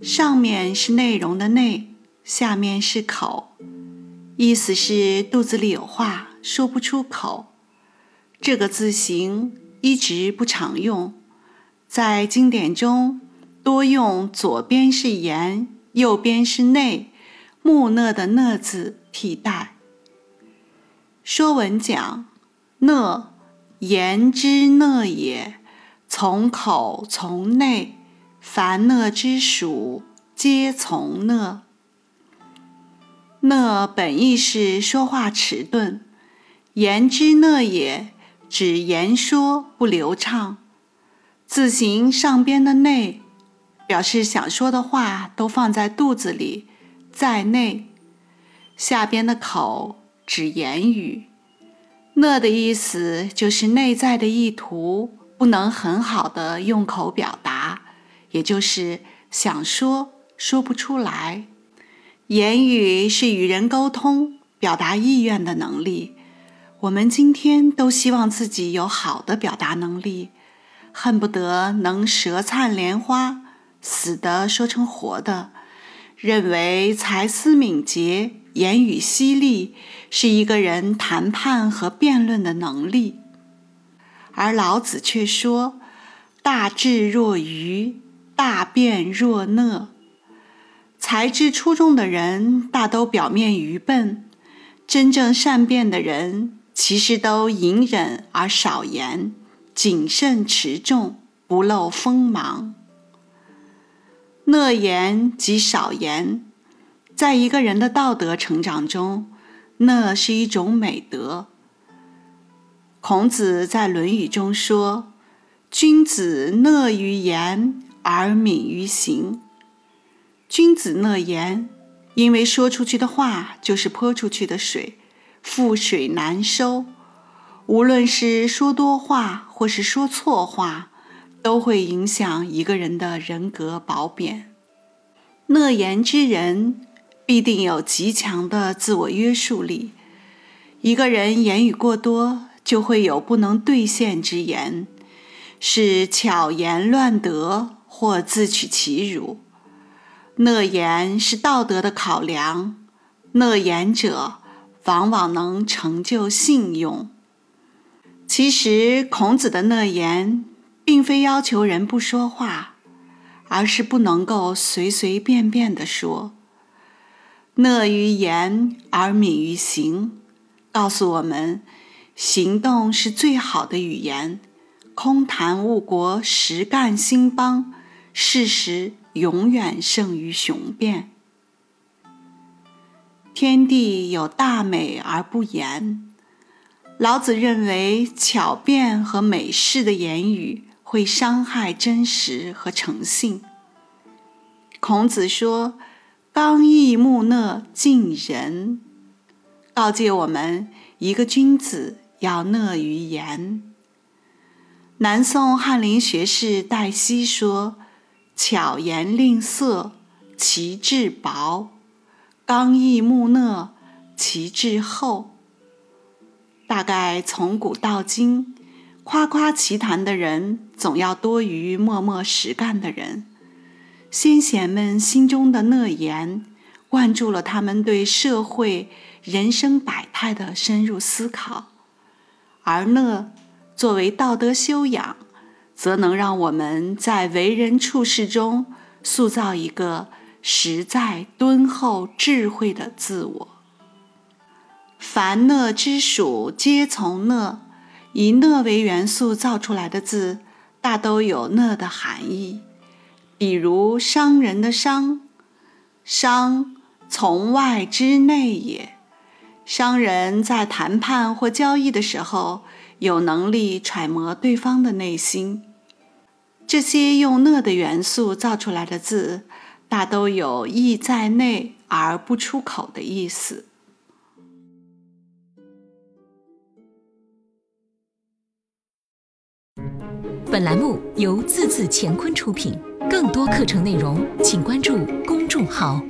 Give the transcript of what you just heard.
上面是内容的内，下面是口，意思是肚子里有话说不出口。这个字形一直不常用，在经典中多用左边是言，右边是内，木讷的讷字替代。《说文》讲讷。言之讷也，从口从内，凡讷之属，皆从讷。讷本意是说话迟钝，言之讷也，指言说不流畅。字形上边的内，表示想说的话都放在肚子里，在内；下边的口，指言语。讷的意思就是内在的意图不能很好的用口表达，也就是想说说不出来。言语是与人沟通、表达意愿的能力。我们今天都希望自己有好的表达能力，恨不得能舌灿莲花，死的说成活的，认为才思敏捷。言语犀利是一个人谈判和辩论的能力，而老子却说：“大智若愚，大辩若讷。”才智出众的人大都表面愚笨，真正善辩的人其实都隐忍而少言，谨慎持重，不露锋芒。讷言即少言。在一个人的道德成长中，讷是一种美德。孔子在《论语》中说：“君子讷于言而敏于行。”君子讷言，因为说出去的话就是泼出去的水，覆水难收。无论是说多话或是说错话，都会影响一个人的人格褒贬。讷言之人。必定有极强的自我约束力。一个人言语过多，就会有不能兑现之言，是巧言乱德，或自取其辱。讷言是道德的考量，讷言者往往能成就信用。其实，孔子的讷言，并非要求人不说话，而是不能够随随便便地说。讷于言而敏于行，告诉我们，行动是最好的语言。空谈误国，实干兴邦，事实永远胜于雄辩。天地有大美而不言。老子认为，巧辩和美式的言语会伤害真实和诚信。孔子说。刚毅木讷近人，告诫我们一个君子要讷于言。南宋翰林学士戴希说：“巧言令色，其志薄；刚毅木讷，其志厚。”大概从古到今，夸夸其谈的人总要多于默默实干的人。先贤们心中的讷言，灌注了他们对社会、人生百态的深入思考；而讷作为道德修养，则能让我们在为人处事中塑造一个实在、敦厚、智慧的自我。凡讷之属，皆从讷。以讷为元素造出来的字，大都有讷的含义。比如商人的商，商从外之内也。商人在谈判或交易的时候，有能力揣摩对方的内心。这些用讷的元素造出来的字，大都有意在内而不出口的意思。本栏目由字字乾坤出品，更多课程内容请关注公众号。